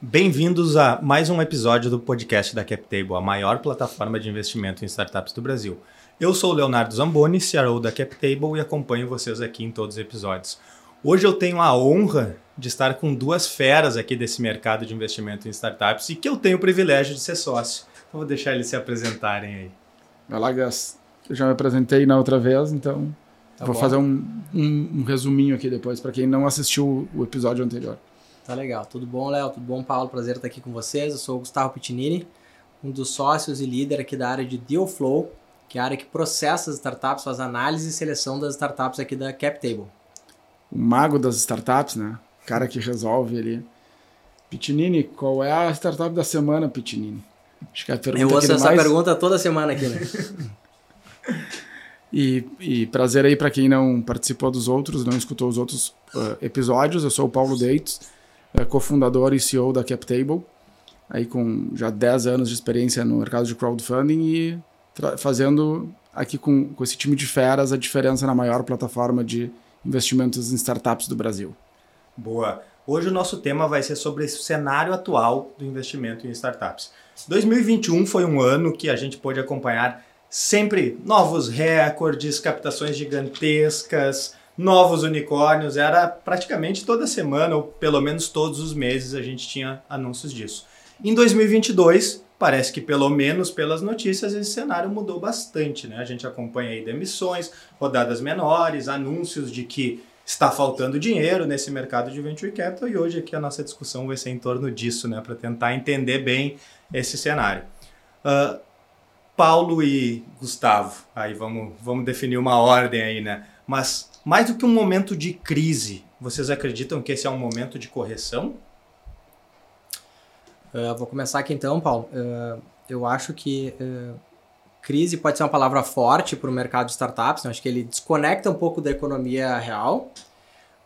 Bem-vindos a mais um episódio do podcast da CapTable, a maior plataforma de investimento em startups do Brasil. Eu sou o Leonardo Zamboni, CRO da CapTable e acompanho vocês aqui em todos os episódios. Hoje eu tenho a honra de estar com duas feras aqui desse mercado de investimento em startups e que eu tenho o privilégio de ser sócio. Então vou deixar eles se apresentarem aí. Vai lá, Gus. Eu já me apresentei na outra vez, então tá vou bom. fazer um, um, um, resuminho aqui depois para quem não assistiu o episódio anterior. Tá legal. Tudo bom, Léo? Tudo bom, Paulo? Prazer estar aqui com vocês. Eu sou o Gustavo Pitinini, um dos sócios e líder aqui da área de Deal Flow, que é a área que processa as startups, faz análise e seleção das startups aqui da CapTable. O mago das startups, né? O cara que resolve ali. Pitinini, qual é a startup da semana, Pitinini? Acho que é a pergunta Eu ouço essa mais... pergunta toda semana aqui, né? e, e, prazer aí para quem não participou dos outros, não escutou os outros uh, episódios. Eu sou o Paulo Deitos, uh, cofundador e CEO da CapTable, aí com já 10 anos de experiência no mercado de crowdfunding e fazendo aqui com, com esse time de feras a diferença na maior plataforma de investimentos em startups do Brasil. Boa. Hoje o nosso tema vai ser sobre esse cenário atual do investimento em startups. 2021 foi um ano que a gente pôde acompanhar sempre novos recordes, captações gigantescas, novos unicórnios. Era praticamente toda semana, ou pelo menos todos os meses, a gente tinha anúncios disso. Em 2022, parece que pelo menos pelas notícias esse cenário mudou bastante, né? A gente acompanha aí demissões, rodadas menores, anúncios de que está faltando dinheiro nesse mercado de venture capital e hoje aqui a nossa discussão vai ser em torno disso, né, para tentar entender bem esse cenário. Uh, Paulo e Gustavo, aí vamos, vamos definir uma ordem aí, né? Mas mais do que um momento de crise, vocês acreditam que esse é um momento de correção? Uh, vou começar aqui então, Paulo. Uh, eu acho que crise pode ser uma palavra forte para o mercado de startups, né? acho que ele desconecta um pouco da economia real,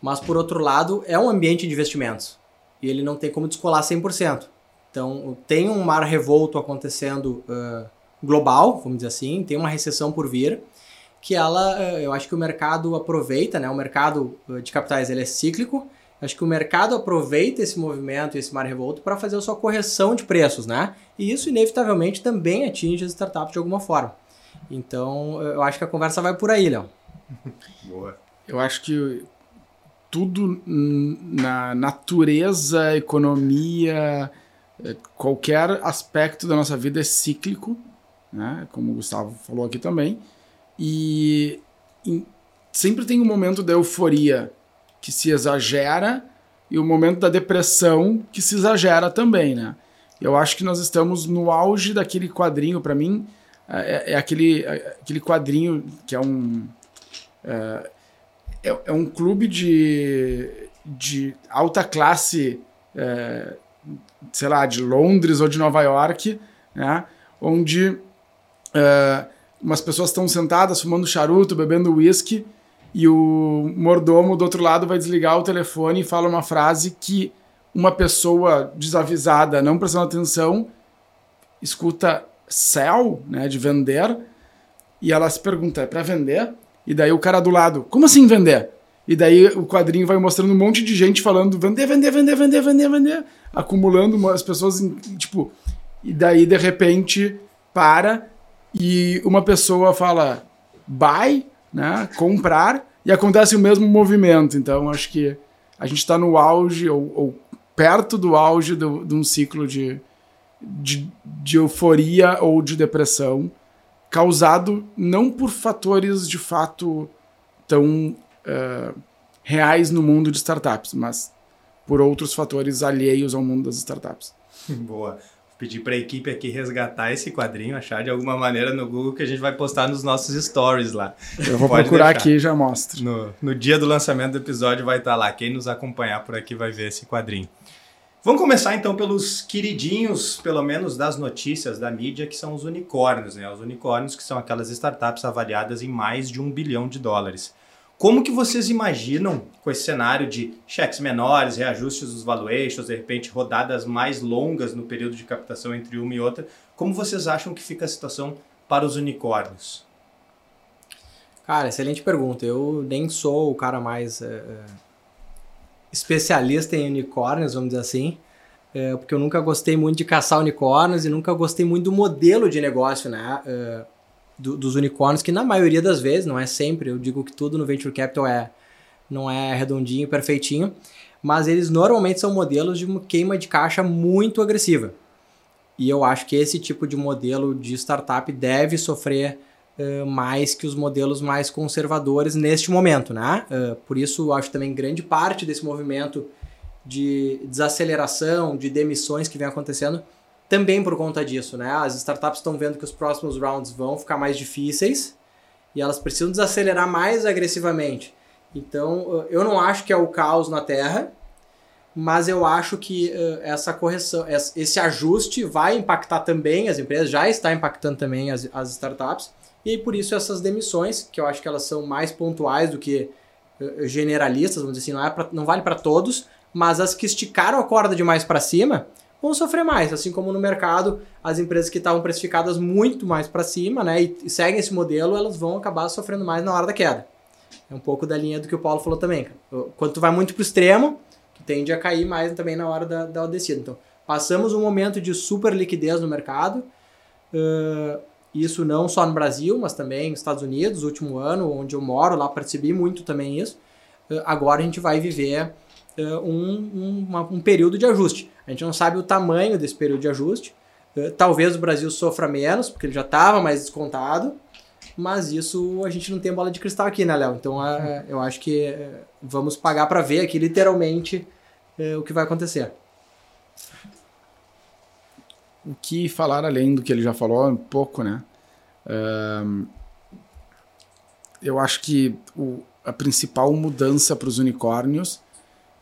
mas por outro lado é um ambiente de investimentos e ele não tem como descolar 100%. Então tem um mar revolto acontecendo uh, global, vamos dizer assim, tem uma recessão por vir, que ela, uh, eu acho que o mercado aproveita, né? o mercado de capitais ele é cíclico, Acho que o mercado aproveita esse movimento e esse mar revolto para fazer a sua correção de preços, né? E isso inevitavelmente também atinge as startups de alguma forma. Então, eu acho que a conversa vai por aí, Léo. Boa. Eu acho que tudo na natureza, economia, qualquer aspecto da nossa vida é cíclico, né? Como o Gustavo falou aqui também. E, e sempre tem um momento da euforia que se exagera e o momento da depressão que se exagera também, né? Eu acho que nós estamos no auge daquele quadrinho, para mim, é, é, aquele, é, aquele quadrinho que é um. É, é, é um clube de, de alta classe, é, sei lá, de Londres ou de Nova York, né? Onde é, umas pessoas estão sentadas fumando charuto, bebendo uísque e o mordomo do outro lado vai desligar o telefone e fala uma frase que uma pessoa desavisada, não prestando atenção, escuta sell, né, de vender, e ela se pergunta, é para vender? E daí o cara do lado, como assim vender? E daí o quadrinho vai mostrando um monte de gente falando vender, vender, vender, vender, vender, vender, acumulando as pessoas, em, tipo, e daí de repente para e uma pessoa fala buy, né, comprar, e acontece o mesmo movimento. Então, acho que a gente está no auge, ou, ou, perto do auge do, de um ciclo de, de, de euforia ou de depressão, causado não por fatores de fato tão uh, reais no mundo de startups, mas por outros fatores alheios ao mundo das startups. Boa pedir para a equipe aqui resgatar esse quadrinho, achar de alguma maneira no Google que a gente vai postar nos nossos stories lá. Eu vou Pode procurar deixar. aqui e já mostro. No, no dia do lançamento do episódio vai estar tá lá. Quem nos acompanhar por aqui vai ver esse quadrinho. Vamos começar então pelos queridinhos, pelo menos das notícias da mídia, que são os unicórnios, né? Os unicórnios que são aquelas startups avaliadas em mais de um bilhão de dólares. Como que vocês imaginam com esse cenário de cheques menores, reajustes dos valuations, de repente rodadas mais longas no período de captação entre uma e outra, como vocês acham que fica a situação para os unicórnios? Cara, excelente pergunta. Eu nem sou o cara mais é, especialista em unicórnios, vamos dizer assim, é, porque eu nunca gostei muito de caçar unicórnios e nunca gostei muito do modelo de negócio, né? Do, dos unicórnios, que na maioria das vezes, não é sempre, eu digo que tudo no Venture Capital é, não é redondinho, perfeitinho, mas eles normalmente são modelos de uma queima de caixa muito agressiva. E eu acho que esse tipo de modelo de startup deve sofrer uh, mais que os modelos mais conservadores neste momento, né? Uh, por isso, acho também grande parte desse movimento de desaceleração, de demissões que vem acontecendo, também por conta disso, né? As startups estão vendo que os próximos rounds vão ficar mais difíceis e elas precisam desacelerar mais agressivamente. Então, eu não acho que é o caos na Terra, mas eu acho que uh, essa correção, esse ajuste vai impactar também as empresas, já está impactando também as, as startups, e aí, por isso essas demissões, que eu acho que elas são mais pontuais do que uh, generalistas, vamos dizer assim, não, é pra, não vale para todos, mas as que esticaram a corda demais para cima vão sofrer mais, assim como no mercado as empresas que estavam precificadas muito mais para cima, né, e seguem esse modelo, elas vão acabar sofrendo mais na hora da queda. É um pouco da linha do que o Paulo falou também. Quando tu vai muito pro extremo, tu tende a cair mais também na hora da, da descida. Então, passamos um momento de super liquidez no mercado. Uh, isso não só no Brasil, mas também nos Estados Unidos, último ano, onde eu moro, lá percebi muito também isso. Uh, agora a gente vai viver uh, um, um, uma, um, período de ajuste. A gente não sabe o tamanho desse período de ajuste. Uh, talvez o Brasil sofra menos, porque ele já estava mais descontado, mas isso a gente não tem bola de cristal aqui, né, Léo? Então uh, eu acho que vamos pagar para ver aqui literalmente o que vai acontecer. O que falar além do que ele já falou, um pouco, né? eu acho que o, a principal mudança para os unicórnios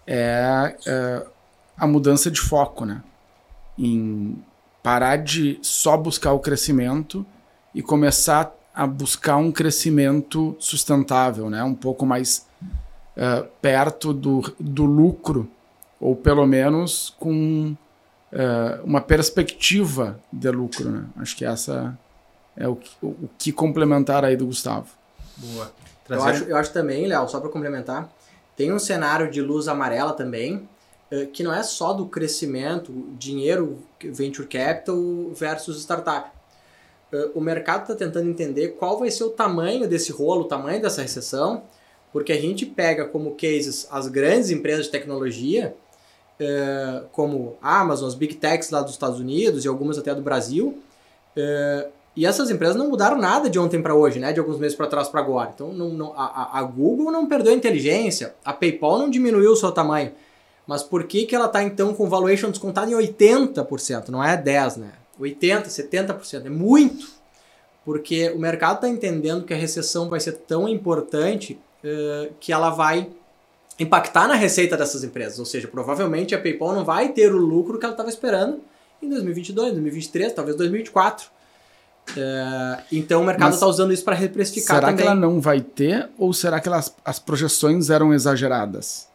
é, é a mudança de foco, né? Em parar de só buscar o crescimento e começar a buscar um crescimento sustentável, né? Um pouco mais uh, perto do, do lucro, ou pelo menos com uh, uma perspectiva de lucro, né? Acho que essa é o, o que complementar aí do Gustavo. Boa. Eu acho, eu acho também, Léo, só para complementar, tem um cenário de luz amarela também, que não é só do crescimento, dinheiro, venture capital versus startup. Eh, o mercado está tentando entender qual vai ser o tamanho desse rolo, o tamanho dessa recessão, porque a gente pega como cases as grandes empresas de tecnologia, eh, como a Amazon, as Big Techs lá dos Estados Unidos e algumas até do Brasil, e essas empresas não mudaram nada de ontem para hoje, né? De alguns meses para trás para agora. Então, não, não, a, a, Google não perdeu a inteligência, a PayPal não diminuiu o seu tamanho. Mas por que, que ela está então com valuation descontado em 80%? Não é 10%, né? 80%, 70%. É muito. Porque o mercado está entendendo que a recessão vai ser tão importante uh, que ela vai impactar na receita dessas empresas. Ou seja, provavelmente a PayPal não vai ter o lucro que ela estava esperando em 2022, 2023, talvez 2024. É, então o mercado está usando isso para reprecificar será também. Será que ela não vai ter ou será que elas, as projeções eram exageradas?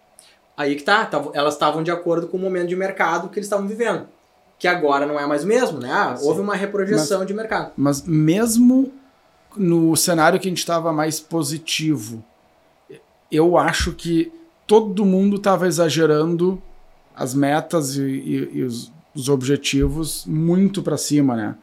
Aí que tá, elas estavam de acordo com o momento de mercado que eles estavam vivendo. Que agora não é mais o mesmo, né? Ah, houve uma reprojeção mas, de mercado. Mas mesmo no cenário que a gente estava mais positivo, eu acho que todo mundo estava exagerando as metas e, e, e os, os objetivos muito para cima, né?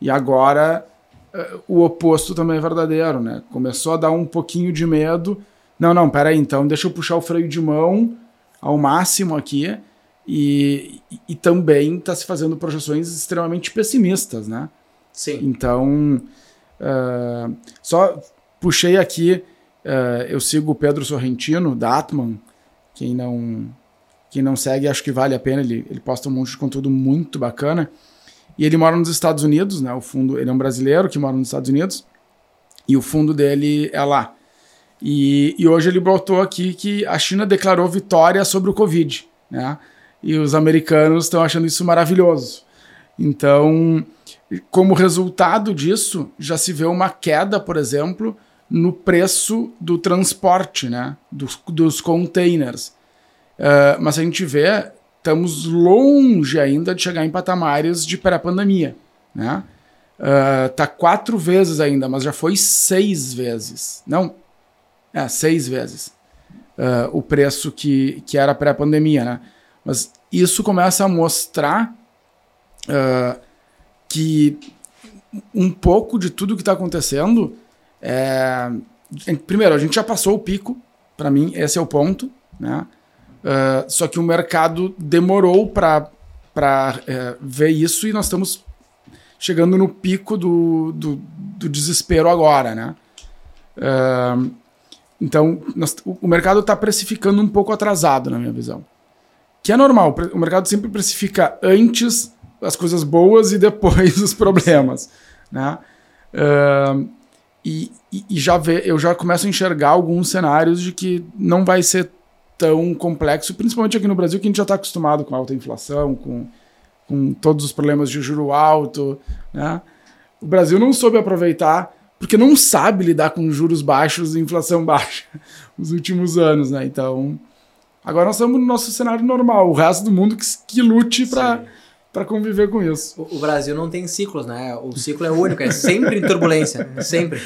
E agora eh, o oposto também é verdadeiro, né? Começou a dar um pouquinho de medo. Não, não, peraí, então deixa eu puxar o freio de mão ao máximo aqui. E, e também está se fazendo projeções extremamente pessimistas, né? Sim. Então, uh, só puxei aqui, uh, eu sigo o Pedro Sorrentino, da Atman. Quem não, quem não segue, acho que vale a pena, ele, ele posta um monte de conteúdo muito bacana. E ele mora nos Estados Unidos, né? O fundo, ele é um brasileiro que mora nos Estados Unidos. E o fundo dele é lá. E, e hoje ele botou aqui que a China declarou vitória sobre o Covid, né? E os americanos estão achando isso maravilhoso. Então, como resultado disso, já se vê uma queda, por exemplo, no preço do transporte, né? Dos, dos containers. Uh, mas a gente vê estamos longe ainda de chegar em patamares de pré-pandemia, né? Uh, tá quatro vezes ainda, mas já foi seis vezes. Não, é, seis vezes. uh, o preço que, que era pré-pandemia, né? Mas isso começa a mostrar uh, que um pouco de tudo que está acontecendo é... Primeiro, a gente já passou o pico, para mim, esse é o ponto, né? Uh, só que o mercado demorou para uh, ver isso e nós estamos chegando no pico do, do, do desespero agora, né? Uh, então, nós, o mercado está precificando um pouco atrasado, na minha visão. Que é normal, o mercado sempre precifica antes as coisas boas e depois os problemas. Né? Uh, e, e, já vê, eu já começo a enxergar alguns cenários de que não vai ser tão complexo, principalmente aqui no Brasil, que a gente já está acostumado com alta inflação, com, com todos os problemas de juro alto. Né? O Brasil não soube aproveitar porque não sabe lidar com juros baixos e inflação baixa nos últimos anos, né? Então, agora nós estamos no nosso cenário normal. O resto do mundo que, que lute para para conviver com isso. O, o, Brasil não tem ciclos, né? O ciclo é único, é sempre em turbulência, sempre.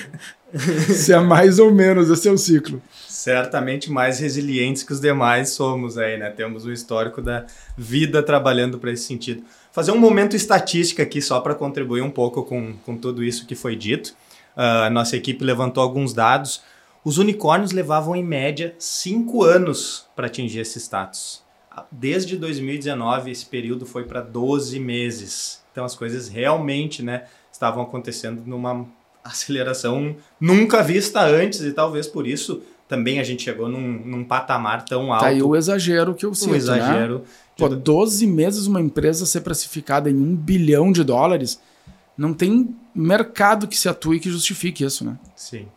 Se é mais ou menos, esse é o ciclo. Certamente mais resilientes que os demais somos aí, né? Temos o histórico da vida trabalhando para esse sentido. Fazer um momento estatística aqui só para contribuir um pouco com, com tudo isso que foi dito. Uh, a nossa equipe levantou alguns dados. Os unicórnios levavam em média cinco anos para atingir esse status. Desde 2019, esse período foi para 12 meses. Então as coisas realmente né, estavam acontecendo numa aceleração nunca vista antes, e talvez por isso também a gente chegou num, num patamar tão alto. Tá aí o exagero que eu sinto, o exagero. Né? Pô, 12 meses uma empresa ser precificada em um bilhão de dólares, não tem mercado que se atue que justifique isso, né? Sim.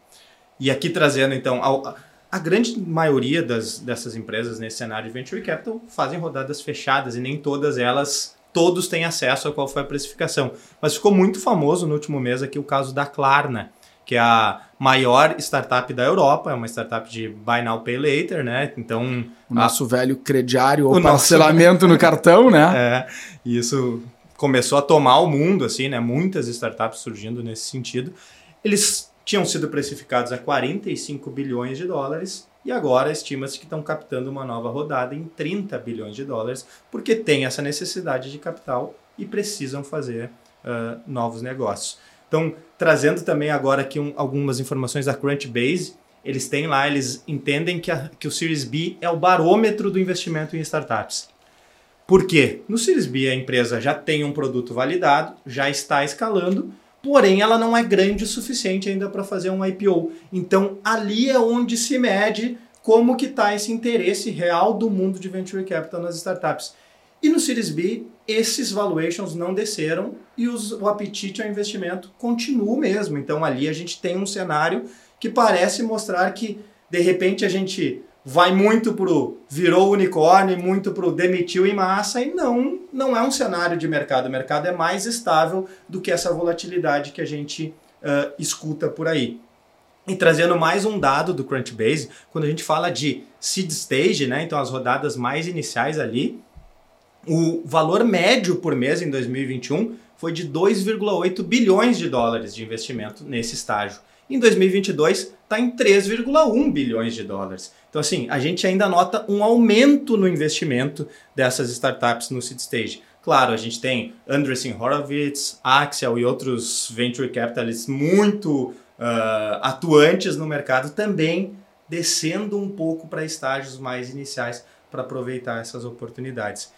E aqui trazendo, então, a, a grande maioria das, dessas empresas nesse cenário de Venture Capital fazem rodadas fechadas e nem todas elas, todos têm acesso a qual foi a precificação. Mas ficou muito famoso no último mês aqui o caso da Klarna, que é a maior startup da Europa, é uma startup de Buy Now Pay Later, né? Então... O nosso velho crediário ou parcelamento nosso... no cartão, né? É, isso começou a tomar o mundo, assim, né? Muitas startups surgindo nesse sentido. Eles tinham sido precificados a 45 bilhões de dólares e agora estima-se que estão captando uma nova rodada em 30 bilhões de dólares, porque tem essa necessidade de capital e precisam fazer uh, novos negócios. Então, trazendo também agora aqui um, algumas informações da Crunchbase, eles têm lá, eles entendem que, a, que o Series B é o barômetro do investimento em startups. Por quê? No Series B a empresa já tem um produto validado, já está escalando, porém ela não é grande o suficiente ainda para fazer um IPO. Então ali é onde se mede como que está esse interesse real do mundo de venture capital nas startups. E no Series B, esses valuations não desceram e os, o apetite ao investimento continua mesmo. Então ali a gente tem um cenário que parece mostrar que de repente a gente vai muito pro virou unicórnio, muito pro demitiu em massa e não, não é um cenário de mercado. O mercado é mais estável do que essa volatilidade que a gente uh, escuta por aí. E trazendo mais um dado do Crunchbase, quando a gente fala de seed stage, né, então as rodadas mais iniciais ali, o valor médio por mês em 2021 foi de 2,8 bilhões de dólares de investimento nesse estágio. Em 2022 está em 3,1 bilhões de dólares. Então, assim, a gente ainda nota um aumento no investimento dessas startups no seed stage. Claro, a gente tem Andreessen Horowitz, Axel e outros venture capitalists muito uh, atuantes no mercado também descendo um pouco para estágios mais iniciais para aproveitar essas oportunidades.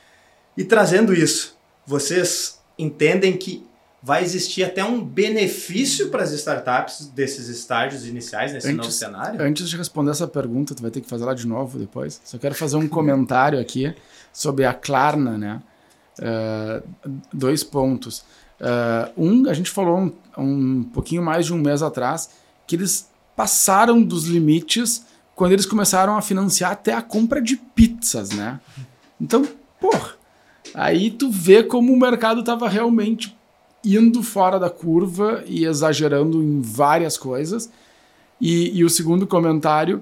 E trazendo isso, vocês entendem que vai existir até um benefício para as startups desses estágios iniciais nesse antes, novo cenário? Antes de responder essa pergunta, tu vai ter que fazer lá de novo depois. Só quero fazer um comentário aqui sobre a Klarna, né? Uh, dois pontos. Uh, um, a gente falou um, um pouquinho mais de um mês atrás que eles passaram dos limites quando eles começaram a financiar até a compra de pizzas, né? Então, porra, aí tu vê como o mercado estava realmente indo fora da curva e exagerando em várias coisas. E, e o segundo comentário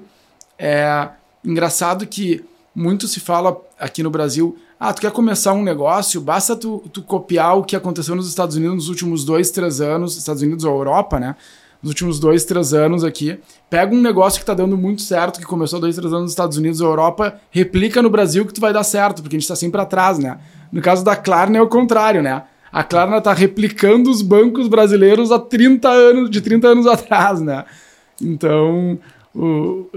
é engraçado que muito se fala aqui no Brasil: ah, tu quer começar um negócio, basta tu, tu copiar o que aconteceu nos Estados Unidos nos últimos dois, três anos, Estados Unidos ou Europa, né? nos últimos dois, três anos aqui. Pega um negócio que está dando muito certo, que começou dois, três anos nos Estados Unidos ou Europa, replica no Brasil que tu vai dar certo, porque a gente está sempre atrás, né? No caso da Klarna é o contrário, né? A Klarna está replicando os bancos brasileiros há 30 anos, de 30 anos atrás, né? Então, o,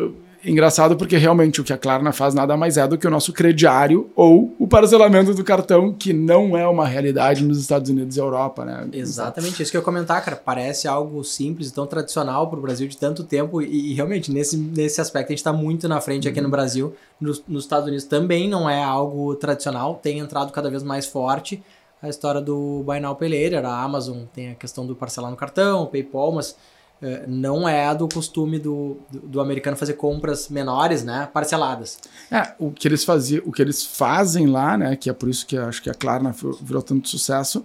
engraçado porque realmente o que a Klarna faz nada mais é do que o nosso crediário ou o parcelamento do cartão, que não é uma realidade nos Estados Unidos e Europa, né? Exatamente, isso que eu ia comentar, cara. Parece algo simples e tão tradicional para o Brasil de tanto tempo e, e, realmente nesse, nesse aspecto a gente está muito na frente aqui no uhum. Brasil. Nos, nos Estados Unidos também não é algo tradicional, tem entrado cada vez mais forte a história do Buy Now Pay a Amazon tem a questão do parcelar no cartão, PayPal, mas é, não é do costume do, do, do, americano fazer compras menores, né, parceladas. É, o que eles faziam, o que eles fazem lá, né, que é por isso que acho que a Klarna virou tanto sucesso,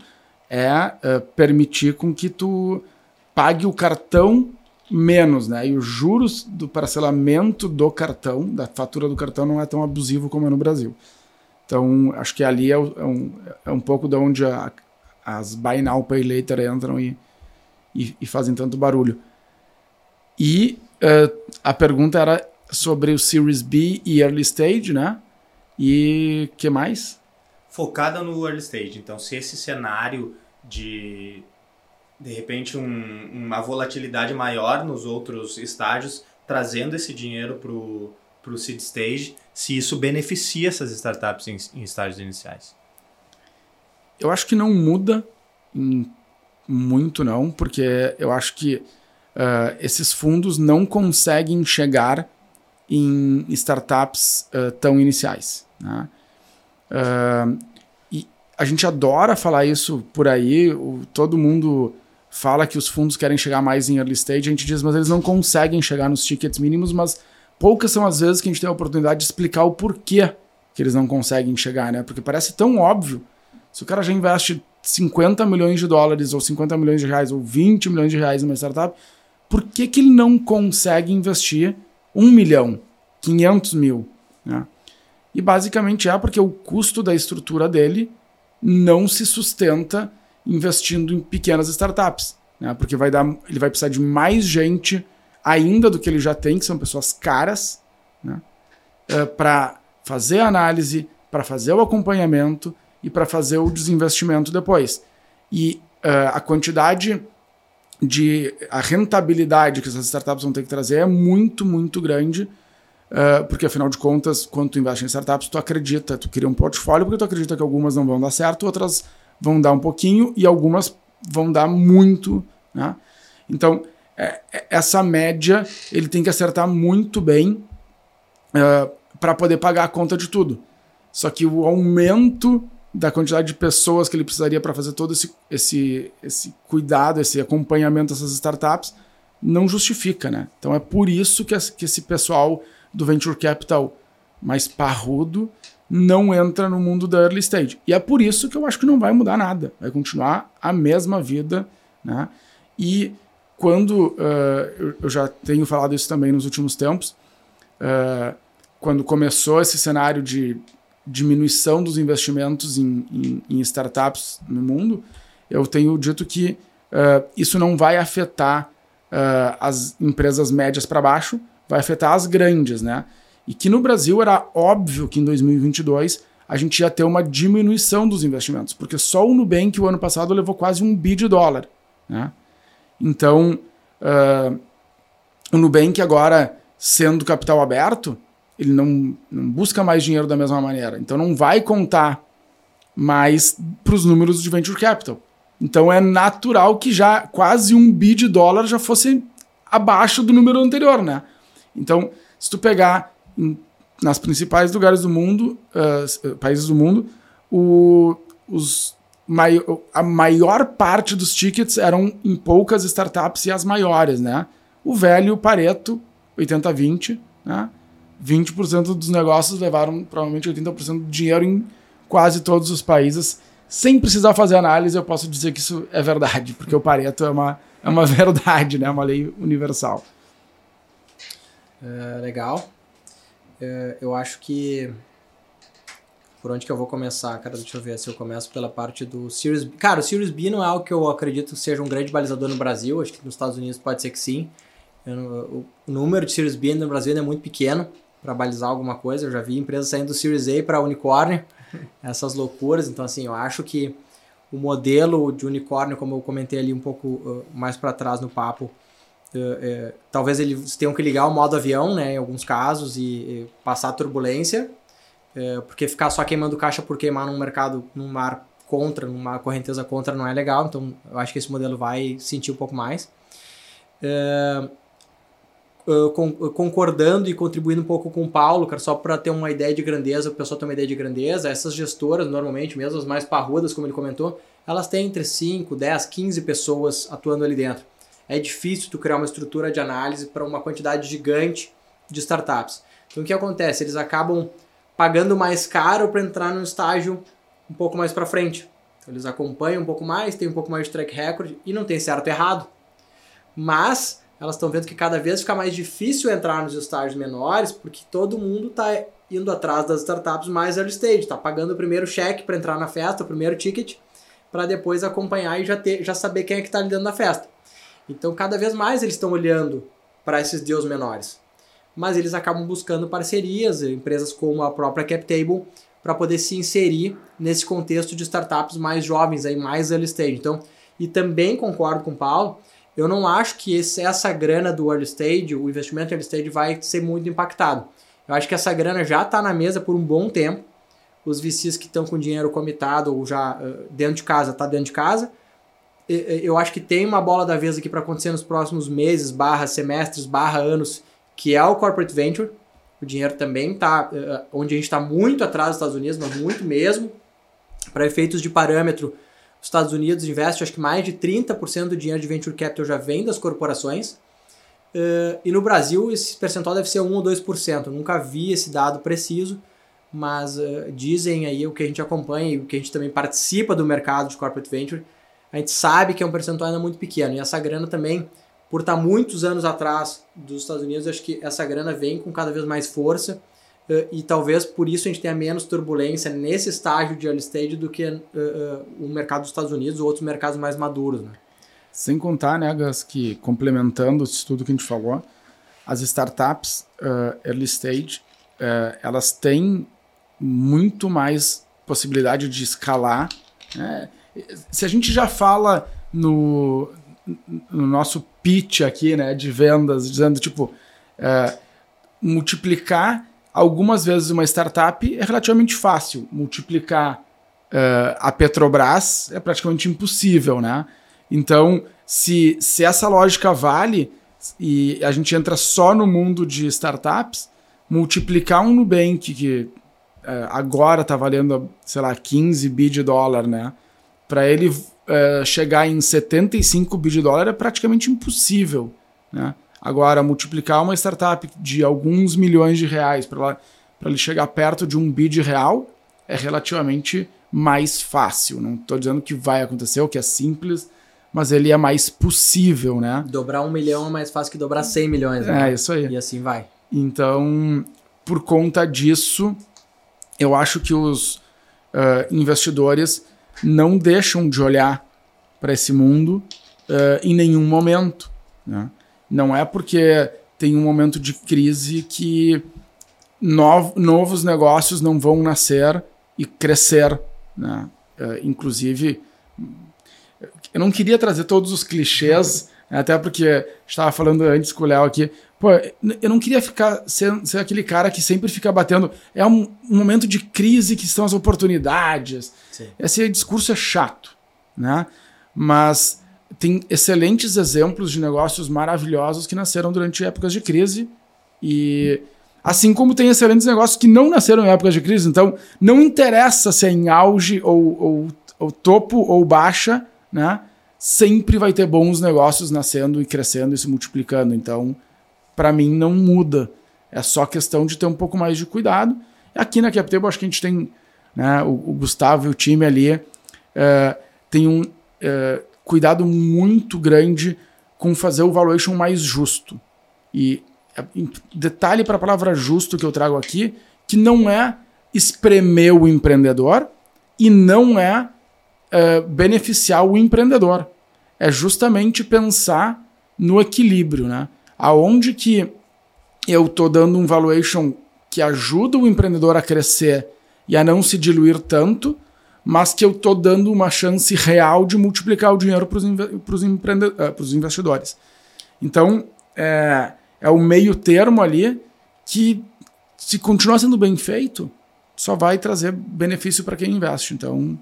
é, é permitir com que tu pague o cartão menos, né? E os juros do parcelamento do cartão, da fatura do cartão, não é tão abusivo como é no Brasil. Então, acho que ali é, um, é um pouco de onde a, as Buy Now, Pay Later entram e, e, e fazem tanto barulho. E uh, a pergunta era sobre o Series B e Early Stage, né? E que mais? Focada no Early Stage. Então, se esse cenário de de repente um, uma volatilidade maior nos outros estágios, trazendo esse dinheiro para o seed stage, se isso beneficia essas startups em, em estágios iniciais. Eu acho que não muda muito não, porque eu acho que uh, esses fundos não conseguem chegar em startups uh, tão iniciais. Né? Uh, e a gente adora falar isso por aí, o, todo mundo fala que os fundos querem chegar mais em early stage, a gente diz, mas eles não conseguem chegar nos tickets mínimos, mas poucas são as vezes que a gente tem a oportunidade de explicar o porquê que eles não conseguem chegar, né? Porque parece tão óbvio. Se o cara já investe 50 milhões de dólares, ou 50 milhões de reais, ou 20 milhões de reais numa startup, por que, que ele não consegue investir 1 milhão, 500 mil? Né? E basicamente é porque o custo da estrutura dele não se sustenta investindo em pequenas startups. Né? Porque vai dar, ele vai precisar de mais gente ainda do que ele já tem, que são pessoas caras, né? Uh, para fazer a análise, para fazer o acompanhamento e para fazer o desinvestimento depois. E uh, a quantidade de a rentabilidade que essas startups vão ter que trazer é muito, muito grande, uh, porque afinal de contas, quando tu investe em startups, tu acredita, tu cria um portfólio porque tu acredita que algumas não vão dar certo, outras vão dar um pouquinho e algumas vão dar muito, né? Então, é, é essa média ele tem que acertar muito bem uh, ah, para poder pagar a conta de tudo. Só que o aumento da quantidade de pessoas que ele precisaria para fazer todo esse, esse, esse cuidado, esse acompanhamento dessas startups, não justifica, né? Então é por isso que, que esse pessoal do Venture Capital mais parrudo não entra no mundo da early stage. E é por isso que eu acho que não vai mudar nada. Vai continuar a mesma vida, né? E quando, uh, eu já tenho falado isso também nos últimos tempos, uh, quando começou esse cenário de diminuição dos investimentos em, em, em startups no mundo, eu tenho dito que uh, isso não vai afetar as empresas médias para baixo, vai afetar as grandes, né? E que no Brasil era óbvio que em 2022 a gente ia ter uma diminuição dos investimentos, porque só o Nubank o ano passado levou quase um bi de dólar, né? Então, uh, o Nubank agora sendo capital aberto, ele não, não busca mais dinheiro da mesma maneira. Então não vai contar mais para os números de venture capital. Então é natural que já quase um bi de dólar já fosse abaixo do número anterior, né? Então, se tu pegar em, nas principais lugares do mundo, uh, países do mundo, o, os, mai, a maior parte dos tickets eram em poucas startups e as maiores, né? O velho Pareto, 80-20, né? 20% dos negócios levaram provavelmente 80% do dinheiro em quase todos os países. Sem precisar fazer análise, eu posso dizer que isso é verdade, porque o Pareto é uma, é uma verdade, né? uma lei universal. É, legal. É, eu acho que Por onde que eu vou começar, cara? Deixa eu ver se eu começo pela parte do Series B. Cara, o Series B não é algo que eu acredito seja um grande balizador no Brasil. Acho que nos Estados Unidos pode ser que sim. O número de Series B no Brasil é muito pequeno para balizar alguma coisa. Eu já vi empresas saindo do Series A para unicórnio, essas loucuras. Então, assim, eu acho que o modelo de unicórnio, como eu comentei ali um pouco uh, mais para trás no papo, uh, uh, talvez eles tenham que ligar o modo avião, né, em alguns casos, e, e passar turbulência é, porque ficar só queimando caixa por queimar num mercado, num mar contra, numa correnteza contra não é legal, então eu acho que esse modelo vai sentir um pouco mais. É, concordando e contribuindo um pouco com o Paulo, cara, só para ter uma ideia de grandeza, o pessoal tem uma ideia de grandeza, essas gestoras, normalmente, mesmo as mais parrudas, como ele comentou, elas têm entre 5, 10, 15 pessoas atuando ali dentro. É difícil tu criar uma estrutura de análise para uma quantidade gigante de startups. Então o que acontece? Eles acabam pagando mais caro para entrar num estágio um pouco mais para frente. Então, eles acompanham um pouco mais, têm um pouco mais de track record e não tem certo e errado. Mas elas estão vendo que cada vez fica mais difícil entrar nos estágios menores, porque todo mundo está indo atrás das startups mais early stage, está pagando o primeiro cheque para entrar na festa, o primeiro ticket, para depois acompanhar e já, ter, já saber quem é que está ali dentro da festa. Então, cada vez mais eles estão olhando para esses deals menores mas eles acabam buscando parcerias, empresas como a própria CapTable, para poder se inserir nesse contexto de startups mais jovens, aí, mais early stage. Então, e também concordo com o Paulo, eu não acho que esse, essa grana do early stage, o investimento early stage, vai ser muito impactado. Eu acho que essa grana já está na mesa por um bom tempo. Os VCs que estão com dinheiro comitado ou já uh, dentro de casa, está dentro de casa. Eu acho que tem uma bola da vez aqui para acontecer nos próximos meses, barra semestres, barra anos, que é o corporate venture. O dinheiro também está, eh, onde a gente está muito atrás dos Estados Unidos, mas muito mesmo. Para efeitos de parâmetro, os Estados Unidos investem, acho que mais de 30% do dinheiro de venture capital já vem das corporações. Uh, e no Brasil, esse percentual deve ser 1 ou 2%. Eu nunca vi esse dado preciso, mas uh, dizem aí o que a gente acompanha e o que a gente também participa do mercado de corporate venture. A gente sabe que é um percentual ainda muito pequeno. E essa grana também por estar muitos anos atrás dos Estados Unidos, acho que essa grana vem com cada vez mais força uh, e talvez por isso a gente tenha menos turbulência nesse estágio de early stage do que uh, uh, o mercado dos Estados Unidos ou outros mercados mais maduros. Né? Sem contar, né, Gas, que complementando isso tudo que a gente falou, as startups early stage, elas têm muito mais possibilidade de escalar. Né? Se a gente já fala no, no nosso pitch aqui, né, de vendas, dizendo tipo, é, multiplicar algumas vezes uma startup é relativamente fácil. Multiplicar é, a Petrobras é praticamente impossível, né? Então, se, se essa lógica vale e a gente entra só no mundo de startups, multiplicar um Nubank que é, agora está valendo, sei lá, 15 bi de dólar, né? Para ele uh, chegar em 75 bi de dólar é praticamente impossível. Né? Agora, multiplicar uma startup de alguns milhões de reais para ele chegar perto de um bi de real é relativamente mais fácil. Não estou dizendo que vai acontecer, o que é simples, mas ele é mais possível, né? Dobrar um milhão é mais fácil que dobrar 100 milhões. Né? É, isso aí. E assim vai. Então, por conta disso, eu acho que os uh, investidores não deixam de olhar para esse mundo uh, em nenhum momento. Né? Não é porque tem um momento de crise que nov novos negócios não vão nascer e crescer. Né? Uh, inclusive, eu não queria trazer todos os clichês, né? até porque estava falando antes com o Léo aqui. Pô, eu não queria ficar ser, ser aquele cara que sempre fica batendo. É um, um momento de crise que estão as oportunidades. Sim. Esse discurso é chato, né? Mas tem excelentes exemplos de negócios maravilhosos que nasceram durante épocas de crise e assim como tem excelentes negócios que não nasceram em épocas de crise. Então, não interessa se é em auge ou, ou, ou topo ou baixa, né? Sempre vai ter bons negócios nascendo e crescendo e se multiplicando. Então, para mim não muda. É só questão de ter um pouco mais de cuidado. Aqui na CapTable acho que a gente tem né, o, o Gustavo e o time ali uh, tem um uh, cuidado muito grande com fazer o valuation mais justo. E detalhe para a palavra justo que eu trago aqui, que não é espremer o empreendedor e não é uh, beneficiar o empreendedor. É justamente pensar no equilíbrio, né? Aonde que eu estou dando um valuation que ajuda o empreendedor a crescer e a não se diluir tanto, mas que eu estou dando uma chance real de multiplicar o dinheiro para os uh, investidores. Então, é, é o meio termo ali que, se continuar sendo bem feito, só vai trazer benefício para quem investe. Então,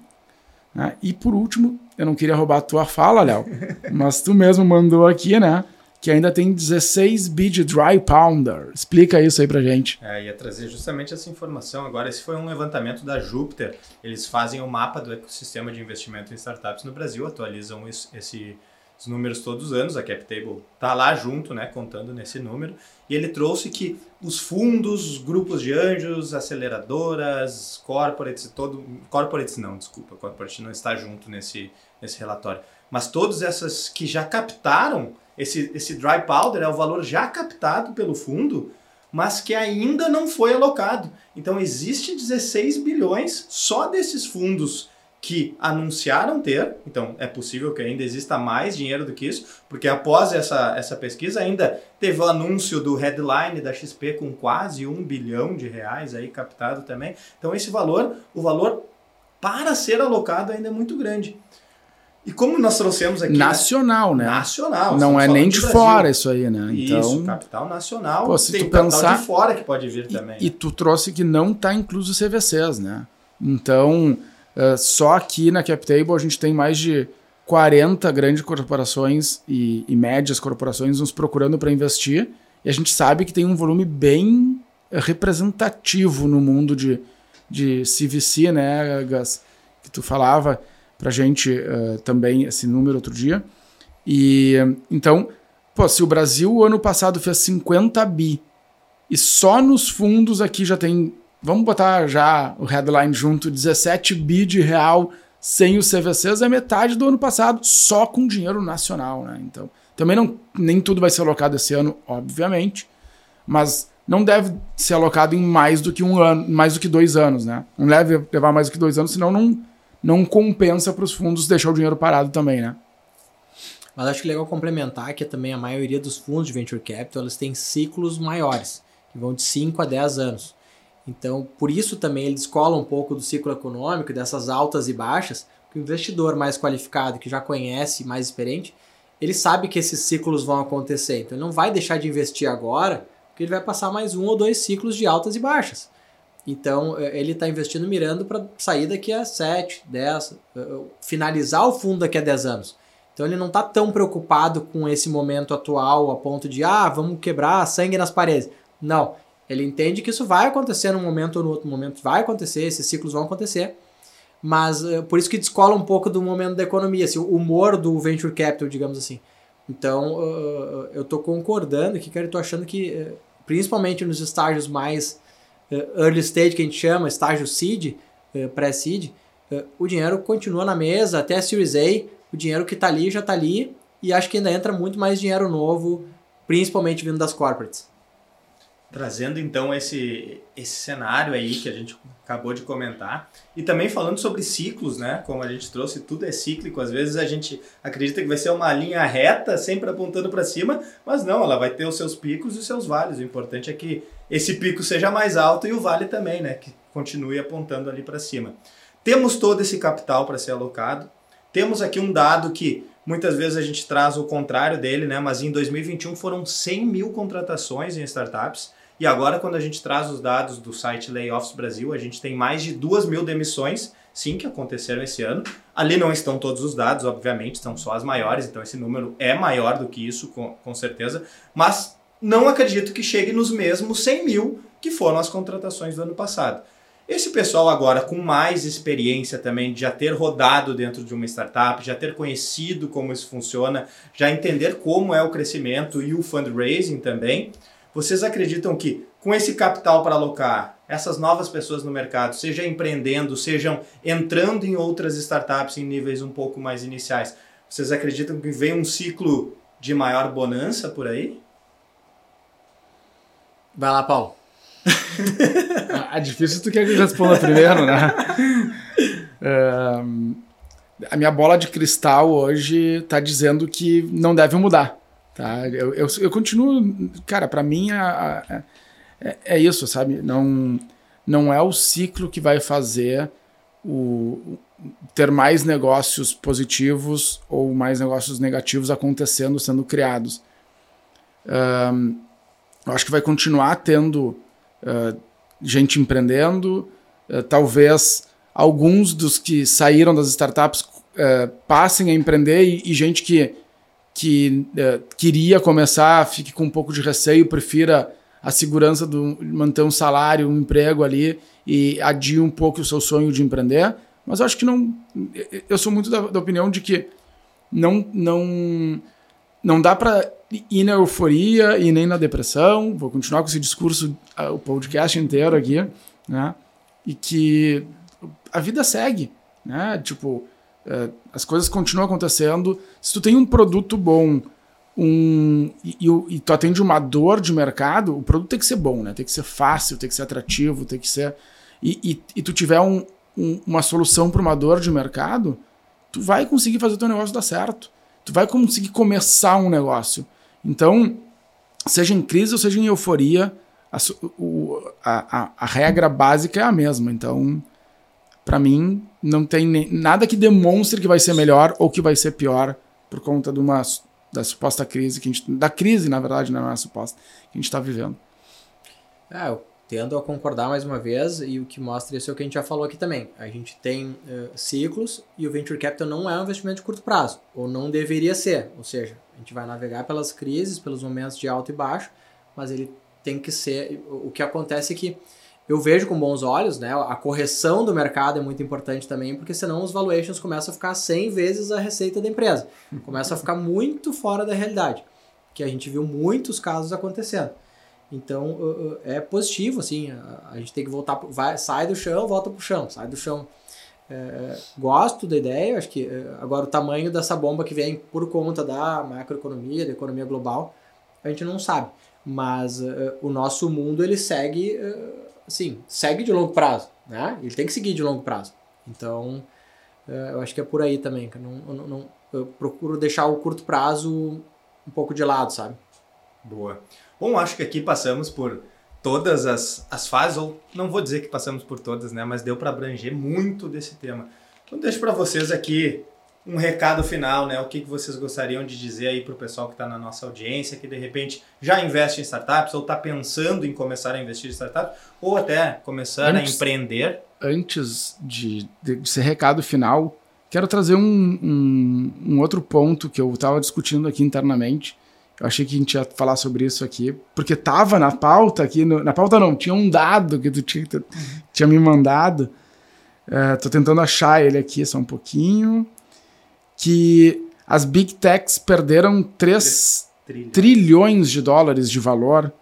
né? E por último, eu não queria roubar a tua fala, Léo, mas tu mesmo mandou aqui, né? Que ainda tem 16 bi de dry pounder. Explica isso aí pra gente. É, ia trazer justamente essa informação. Agora, esse foi um levantamento da Júpiter. Eles fazem o um mapa do ecossistema de investimento em startups no Brasil, atualizam esse, esse os números todos os anos, a CapTable está lá junto, né, contando nesse número, e ele trouxe que os fundos, grupos de anjos, aceleradoras, corporates, todo, corporates não, desculpa, corporate não está junto nesse, nesse relatório, mas todas essas que já captaram, esse, esse dry powder é o valor já captado pelo fundo, mas que ainda não foi alocado. Então existe 16 bilhões só desses fundos que anunciaram ter, então é possível que ainda exista mais dinheiro do que isso, porque após essa, essa pesquisa ainda teve o anúncio do headline da XP com quase um bilhão de reais aí captado também. Então esse valor, o valor para ser alocado ainda é muito grande. E como nós trouxemos aqui. Nacional, né? Nacional. Não é nem de fora isso aí, né? Então, isso, capital nacional. Pô, se tem tu pensar, de fora que pode vir também. E, e tu trouxe que não está incluso CVCs, né? Então, Uh, só aqui na CapTable a gente tem mais de 40 grandes corporações e, e médias corporações nos procurando para investir. E a gente sabe que tem um volume bem representativo no mundo de, de CVC, né, Gas? Que tu falava para a gente uh, também esse número outro dia. E então, pô, se o Brasil ano passado fez 50 bi e só nos fundos aqui já tem vamos botar já o headline junto, 17 bi de real sem os CVCs é metade do ano passado, só com dinheiro nacional, né? Então, também não, nem tudo vai ser alocado esse ano, obviamente, mas não deve ser alocado em mais do que um ano, mais do que dois anos, né? Não deve levar mais do que dois anos, senão não, não compensa para os fundos deixar o dinheiro parado também, né? Mas acho que é legal complementar que também a maioria dos fundos de venture capital eles têm ciclos maiores, que vão de 5 a 10 anos. Então, por isso também ele descola um pouco do ciclo econômico, dessas altas e baixas, que o investidor mais qualificado, que já conhece, mais experiente, ele sabe que esses ciclos vão acontecer. Então, ele não vai deixar de investir agora, porque ele vai passar mais um ou dois ciclos de altas e baixas. Então, é, ele está investindo mirando para sair daqui a 7, 10, é, é, finalizar o fundo daqui a 10 anos. Então, ele não está tão preocupado com esse momento atual, a ponto de, ah, vamos quebrar sangue nas paredes. Não, ele entende que isso vai acontecer num momento ou no outro momento, vai acontecer, esses ciclos vão acontecer. Mas por isso que descola um pouco do momento da economia, assim, o humor do venture capital, digamos assim. Então, eu estou concordando aqui, cara, eu tô achando que, principalmente nos estágios mais early stage, que a gente chama, estágio seed, pré-seed, o dinheiro continua na mesa, até a Series A, o dinheiro que está ali já está ali, e acho que ainda entra muito mais dinheiro novo, principalmente vindo das corporates. Trazendo então esse, esse cenário aí que a gente acabou de comentar e também falando sobre ciclos, né? Como a gente trouxe, tudo é cíclico. Às vezes a gente acredita que vai ser uma linha reta, sempre apontando para cima, mas não, ela vai ter os seus picos e os seus vales. O importante é que esse pico seja mais alto e o vale também, né? Que continue apontando ali para cima. Temos todo esse capital para ser alocado. Temos aqui um dado que muitas vezes a gente traz o contrário dele, né? Mas em 2021 foram 100 mil contratações em startups e agora, quando a gente traz os dados do site Layoffs Brasil, a gente tem mais de duas mil demissões, sim, que aconteceram esse ano. Ali não estão todos os dados, obviamente, são só as maiores, então esse número é maior do que isso, com, com certeza. Mas não acredito que chegue nos mesmos 100 mil que foram as contratações do ano passado. Esse pessoal agora com mais experiência também de já ter rodado dentro de uma startup, já ter conhecido como isso funciona, já entender como é o crescimento e o fundraising também, vocês acreditam que com esse capital para alocar, essas novas pessoas no mercado, seja empreendendo, sejam entrando em outras startups em níveis um pouco mais iniciais, vocês acreditam que vem um ciclo de maior bonança por aí? Vai lá, Paulo. é difícil tu quer que eu responda primeiro, né? Uh, a minha bola de cristal hoje está dizendo que não deve mudar. Tá? Eu, eu, eu continuo. Cara, para mim é, é, é, isso, sabe? Não, não é o ciclo que vai fazer o, ter mais negócios positivos ou mais negócios negativos acontecendo, sendo criados. Um, eu acho que vai continuar tendo uh, gente empreendendo, uh, talvez alguns dos que saíram das startups uh, passem a empreender e, e gente que, que uh, queria começar fique com um pouco de receio, prefira a segurança de manter um salário, um emprego ali e adie um pouco o seu sonho de empreender. Mas eu acho que não. Eu sou muito da, da opinião de que não, não, não dá para ir na euforia e nem na depressão. Vou continuar com esse discurso uh, o podcast inteiro aqui, né? E que a vida segue, né? Tipo, é, as coisas continuam acontecendo. Se tu tem um produto bom um, e, e, e, tu atende uma dor de mercado, o produto tem que ser bom, né? Tem que ser fácil, tem que ser atrativo, tem que ser... E, e, e tu tiver um, um, uma solução para uma dor de mercado, tu vai conseguir fazer o teu negócio dar certo. Tu vai conseguir começar um negócio. Então, seja em crise ou seja em euforia, a, o, a, a, a regra básica é a mesma. Então, para mim, não tem nem, nada que demonstre que vai ser melhor ou que vai ser pior por conta de uma, da suposta crise que a gente. Da crise, na verdade, não é suposta, que a gente está vivendo. É, eu tendo a concordar mais uma vez, e o que mostra isso é o que a gente já falou aqui também. A gente tem uh, ciclos e o Venture Capital não é um investimento de curto prazo, ou não deveria ser. Ou seja, a gente vai navegar pelas crises, pelos momentos de alto e baixo, mas ele tem que ser. O que acontece é que eu vejo com bons olhos, né? A correção do mercado é muito importante também, porque senão os valuations começam a ficar 100 vezes a receita da empresa. Começa a ficar muito fora da realidade, que a gente viu muitos casos acontecendo. Então, é positivo, assim, a gente tem que voltar, vai, sai do chão, volta pro chão, sai do chão. É, gosto da ideia, acho que é, agora o tamanho dessa bomba que vem por conta da macroeconomia, da economia global, a gente não sabe. Mas uh, o nosso mundo, ele segue... Uh, assim, segue de longo prazo, né? Ele tem que seguir de longo prazo. Então, é, eu acho que é por aí também. Eu, não, eu, não, eu procuro deixar o curto prazo um pouco de lado, sabe? Boa. Bom, acho que aqui passamos por todas as, as fases, ou não vou dizer que passamos por todas, né? Mas deu para abranger muito desse tema. Então, deixo para vocês aqui um recado final, né? O que, que vocês gostariam de dizer aí para o pessoal que está na nossa audiência, que de repente já investe em startups ou está pensando em começar a investir em startups, ou até começar antes, a empreender? Antes de, de, ser recado final, quero trazer um, um, um outro ponto que eu estava discutindo aqui internamente. Eu achei que a gente ia falar sobre isso aqui, porque estava na pauta aqui, no, na pauta não, tinha um dado que tu tinha, tu, tinha me mandado. Estou uh, tentando achar ele aqui só um pouquinho que as big techs perderam 3 trilhões. trilhões de dólares de valor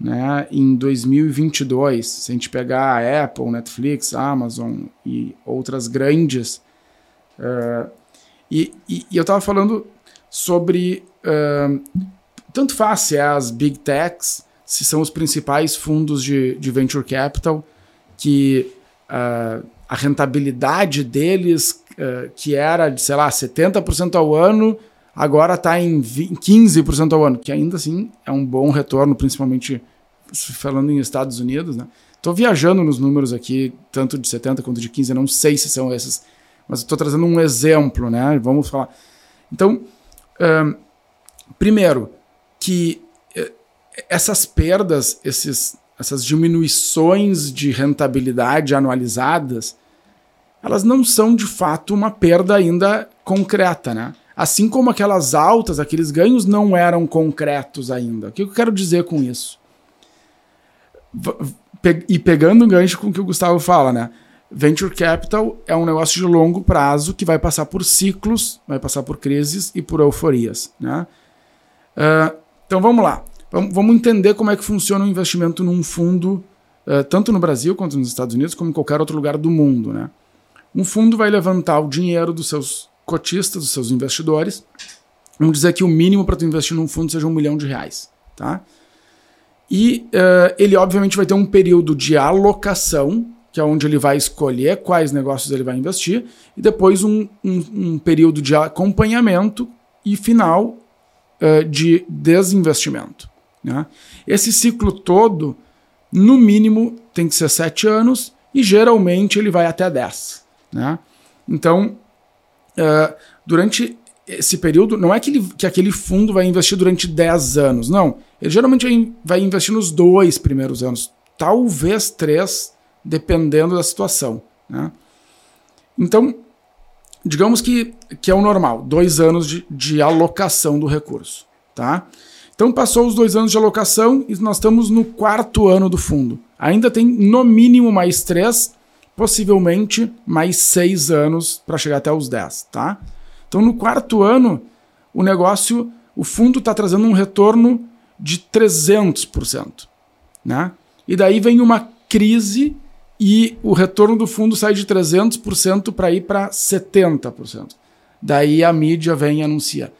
né, em 2022. Se a gente pegar a Apple, Netflix, Amazon e outras grandes. Uh, e, e, e, eu estava falando sobre. Uh, tanto faz se é as big techs, se são os principais fundos de, de venture capital, que uh, a rentabilidade deles eh, que era de, sei lá, 70% ao ano, agora está em 15% ao ano, que ainda assim é um bom retorno, principalmente falando em Estados Unidos, né? Estou viajando nos números aqui, tanto de 70 quanto de 15, não sei se são esses, mas estou trazendo um exemplo, né? Vamos falar. Então, um, primeiro, que eh, essas perdas, esses, essas diminuições de rentabilidade anualizadas, elas não são de fato uma perda ainda concreta, né? Assim como aquelas altas, aqueles ganhos não eram concretos ainda. O que eu quero dizer com isso? E pegando um gancho com o que o Gustavo fala, né? Venture capital é um negócio de longo prazo que vai passar por ciclos, vai passar por crises e por euforias, né? Uh, então vamos lá. Vamos entender como é que funciona o investimento num fundo, uh, tanto no Brasil quanto nos Estados Unidos, como em qualquer outro lugar do mundo, né? Um fundo vai levantar o dinheiro dos seus cotistas, dos seus investidores. Vamos dizer que o mínimo para tu investir num fundo seja um milhão de reais, tá? E uh, ele, obviamente, vai ter um período de alocação, que é onde ele vai escolher quais negócios ele vai investir, e depois um, um, um período de acompanhamento e final uh, de desinvestimento. Né? Esse ciclo todo, no mínimo, tem que ser sete anos e geralmente ele vai até 10. Né? Então, uh, durante esse período, não é que, ele, que aquele fundo vai investir durante 10 anos, não. Ele geralmente vai investir nos dois primeiros anos, talvez três, dependendo da situação. Né? Então, digamos que, que é o normal, dois anos de, de alocação do recurso. Tá? Então, passou os dois anos de alocação e nós estamos no quarto ano do fundo. Ainda tem no mínimo mais três, possivelmente mais seis anos para chegar até os dez. Tá? Então, no quarto ano, o negócio, o fundo está trazendo um retorno de 300%. Né? E daí vem uma crise e o retorno do fundo sai de 300% para ir para 70%. Daí a mídia vem e anuncia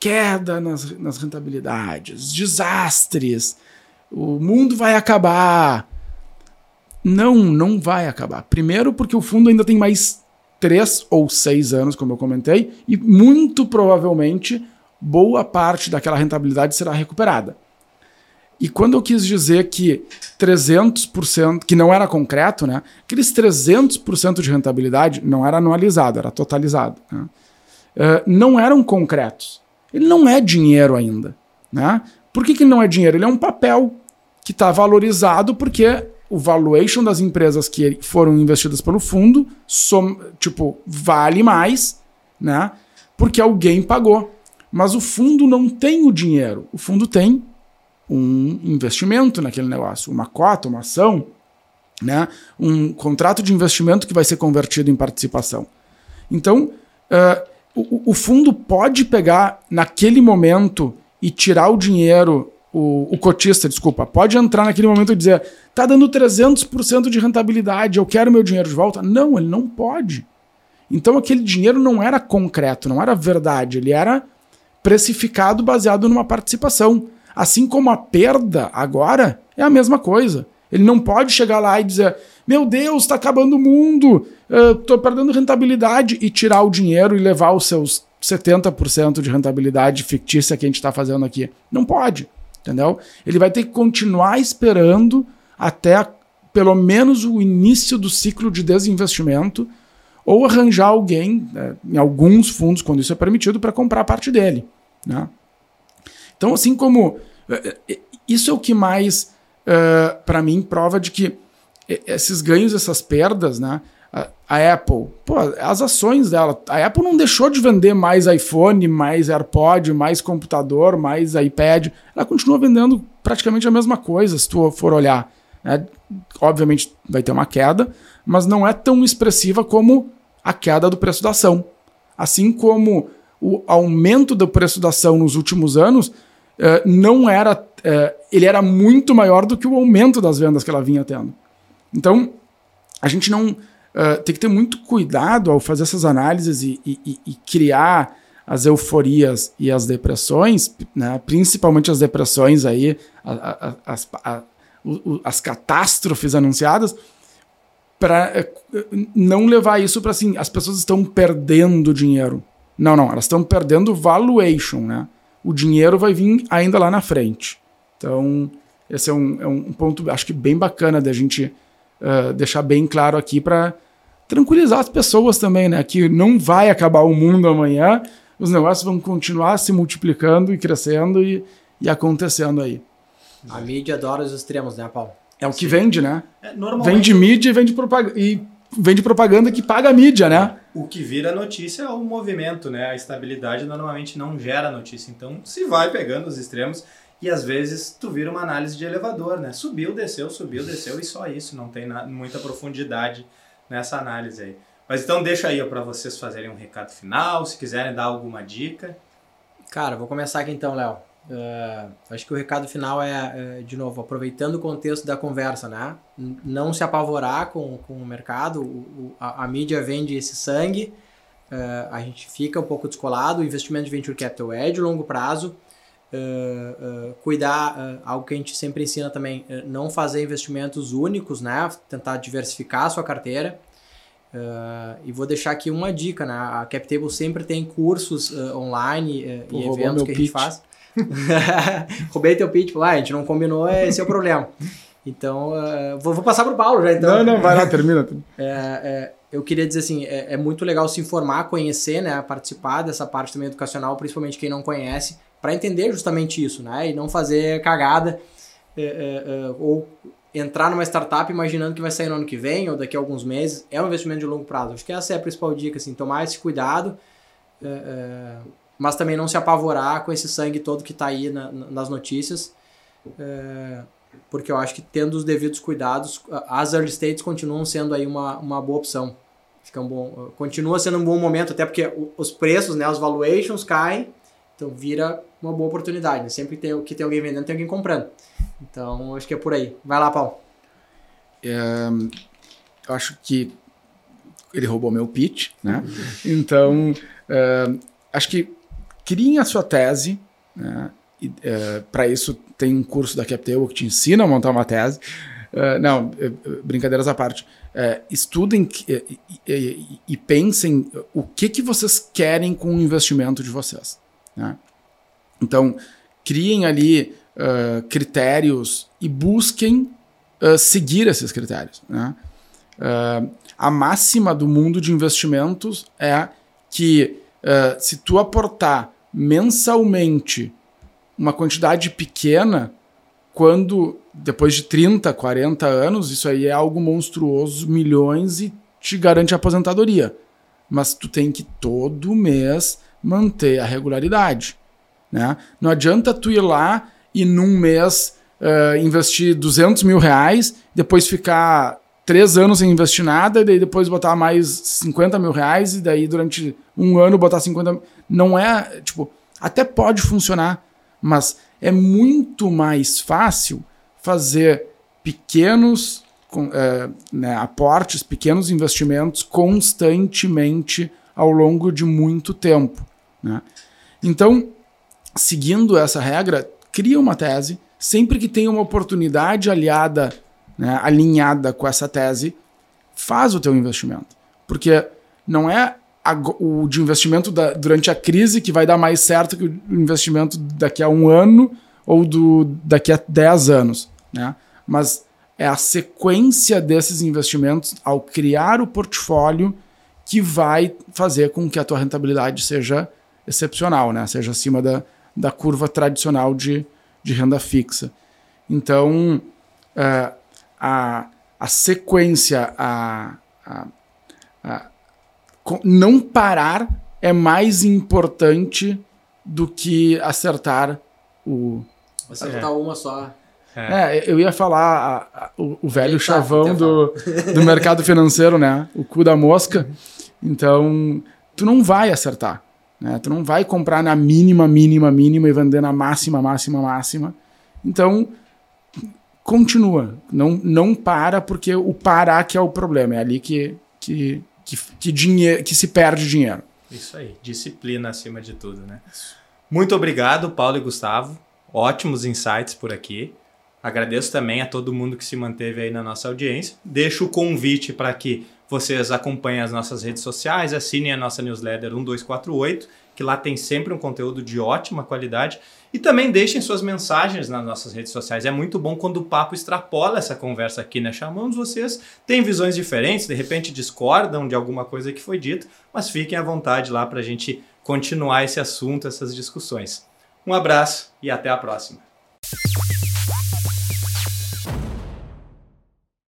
queda nas, nas rentabilidades, desastres, o mundo vai acabar. Não, não vai acabar. Primeiro, porque o fundo ainda tem mais três ou seis anos, como eu comentei, e muito provavelmente boa parte daquela rentabilidade será recuperada. E quando eu quis dizer que 300%, que não era concreto, né? Aqueles 300% de rentabilidade não era anualizado, era totalizado. Né? Uh, não eram concretos. Ele não é dinheiro ainda. Né? Por que, que não é dinheiro? Ele é um papel que está valorizado porque o valuation das empresas que foram investidas pelo fundo, som, tipo, vale mais, né? Porque alguém pagou. Mas o fundo não tem o dinheiro. O fundo tem um investimento naquele negócio, uma cota, uma ação, né? um contrato de investimento que vai ser convertido em participação. Então, uh, o, o fundo pode pegar naquele momento e tirar o dinheiro o, o, cotista, desculpa, pode entrar naquele momento e dizer: tá dando 300% de rentabilidade, eu quero meu dinheiro de volta. Não, ele não pode. Então aquele dinheiro não era concreto, não era verdade, ele era precificado baseado numa participação. Assim como a perda agora é a mesma coisa. Ele não pode chegar lá e dizer: Meu Deus, está acabando o mundo, estou perdendo rentabilidade, e tirar o dinheiro e levar os seus 70% de rentabilidade fictícia que a gente está fazendo aqui. Não pode entendeu? Ele vai ter que continuar esperando até pelo menos o início do ciclo de desinvestimento ou arranjar alguém, né, em alguns fundos, quando isso é permitido, para comprar parte dele. Né? Então, assim como. É, é, isso é o que mais, uh, para mim, prova de que esses ganhos, essas perdas, né? a Apple, pô, as ações dela, a Apple não deixou de vender mais iPhone, mais AirPod, mais computador, mais iPad, ela continua vendendo praticamente a mesma coisa, se tu for olhar. Né? Obviamente vai ter uma queda, mas não é tão expressiva como a queda do preço da ação. Assim como o aumento do preço da ação nos últimos anos eh, não era. Eh, ele era muito maior do que o aumento das vendas que ela vinha tendo. Então, a gente não uh, tem que ter muito cuidado ao fazer essas análises e, e, e criar as euforias e as depressões, né? principalmente as depressões aí, a, a, as, catástrofes anunciadas, para eh, não levar isso para assim, as pessoas estão perdendo dinheiro. Não, não, elas estão perdendo valuation, né? O dinheiro vai vir ainda lá na frente. Então, esse é um, é um ponto, acho que bem bacana da gente uh, deixar bem claro aqui para tranquilizar as pessoas também, né? Que não vai acabar o mundo amanhã, os negócios vão continuar se multiplicando e crescendo e, e acontecendo aí. A mídia adora os extremos, né, Paulo? É o que Sim. vende, né? É, Vende mídia e vende propaganda. E vende propaganda que paga a mídia, né? O que vira notícia é o movimento, né? A estabilidade normalmente não gera notícia. Então, se vai pegando os extremos e às vezes tu vira uma análise de elevador, né? Subiu, desceu, subiu, desceu e só isso. Não tem muita profundidade nessa análise aí. Mas então deixa aí para vocês fazerem um recado final, se quiserem dar alguma dica. Cara, vou começar aqui então, Léo. Uh, acho que o recado final é, é, de novo, aproveitando o contexto da conversa, né? Não se apavorar com, com o mercado, o, o, a, a, mídia vende esse sangue, uh, a gente fica um pouco descolado, o investimento de venture capital é de longo prazo, Uh, uh, cuidar, uh, algo que a gente sempre ensina também, não fazer investimentos únicos, né? Tentar diversificar a sua carteira. e vou deixar aqui uma dica, né? A CapTable sempre tem cursos online Pô, e eventos que a gente faz. Roubei teu pitch, ah, a gente não combinou, esse é o problema. Então, vou, vou, passar para o Paulo já, então. Não, não, vai lá, termina. É, é, eu queria dizer assim, é, é, muito legal se informar, conhecer, né? Participar dessa parte também educacional, principalmente quem não conhece para entender justamente isso, né? E não fazer cagada é, é, é, ou entrar numa startup imaginando que vai sair no ano que vem ou daqui a alguns meses. É um investimento de longo prazo. Acho que essa é a principal dica, assim, tomar esse cuidado, é, é, mas também não se apavorar com esse sangue todo que está aí na, nas notícias. É, porque eu acho que tendo os devidos cuidados, as early states continuam sendo aí uma, uma boa opção. Fica um bom, continua sendo um bom momento, até porque os preços, né, os valuations caem, então vira uma boa oportunidade. Né? Sempre que tem, que tem alguém vendendo, tem alguém comprando. Então acho que é por aí. Vai lá, Paulo. É, eu acho que ele roubou meu pitch, né? Então é, acho que criem a sua tese. Né? É, Para isso tem um curso da CapTable que te ensina a montar uma tese. Uh, não, é, brincadeiras à parte. Uh, estudem e, e, e, pensem o que, que vocês querem com o investimento de vocês. Né? Então, criem ali uh, critérios e busquem seguir esses critérios. Né? A máxima do mundo de investimentos é que se tu aportar mensalmente uma quantidade pequena, quando depois de 30, 40 anos, isso aí é algo monstruoso, milhões e te garante a aposentadoria. Mas tu tem que todo mês manter a regularidade. Né? Não adianta tu ir lá e num mês uh, investir 200 mil reais, depois ficar três anos sem investir nada, e daí depois botar mais 50 mil reais, e daí durante um ano botar 50 mil. Não é, tipo, até pode funcionar, mas é muito mais fácil fazer pequenos com, é, né, aportes, pequenos investimentos constantemente ao longo de muito tempo. Né? Então, seguindo essa regra, cria uma tese, sempre que tem uma oportunidade aliada, né, alinhada com essa tese, faz o teu investimento. Porque não é o de investimento da, durante a crise que vai dar mais certo que o investimento daqui a um ano ou do, daqui a 10 anos. Né? Mas é a sequência desses investimentos ao criar o portfólio que vai fazer com que a tua rentabilidade seja excepcional, né? seja acima da, da curva tradicional de, de renda fixa. Então, uh, a, a sequência, a, a, não parar é mais importante do que acertar o. Acertar é. uma só. É. é, eu ia falar a, a, o, o, velho chavão do, do mercado financeiro, né? O cu da mosca. Então, tu não vai acertar. Né? Tu não vai comprar na mínima, mínima, mínima e vender na máxima, máxima, máxima. Então, continua. Não, não para, porque o parar que é o problema. É ali que, que, que, que, dinheiro, que se perde dinheiro. Isso aí. Disciplina acima de tudo, né? Muito obrigado, Paulo e Gustavo. Ótimos insights por aqui. Agradeço também a todo mundo que se manteve aí na nossa audiência. Deixo o convite para que vocês acompanhem as nossas redes sociais, assinem a nossa newsletter 1248, que lá tem sempre um conteúdo de ótima qualidade. E também deixem suas mensagens nas nossas redes sociais. É muito bom quando o papo extrapola essa conversa aqui, né? Chamamos vocês, têm visões diferentes, de repente discordam de alguma coisa que foi dita, mas fiquem à vontade lá para a gente continuar esse assunto, essas discussões. Um abraço e até a próxima.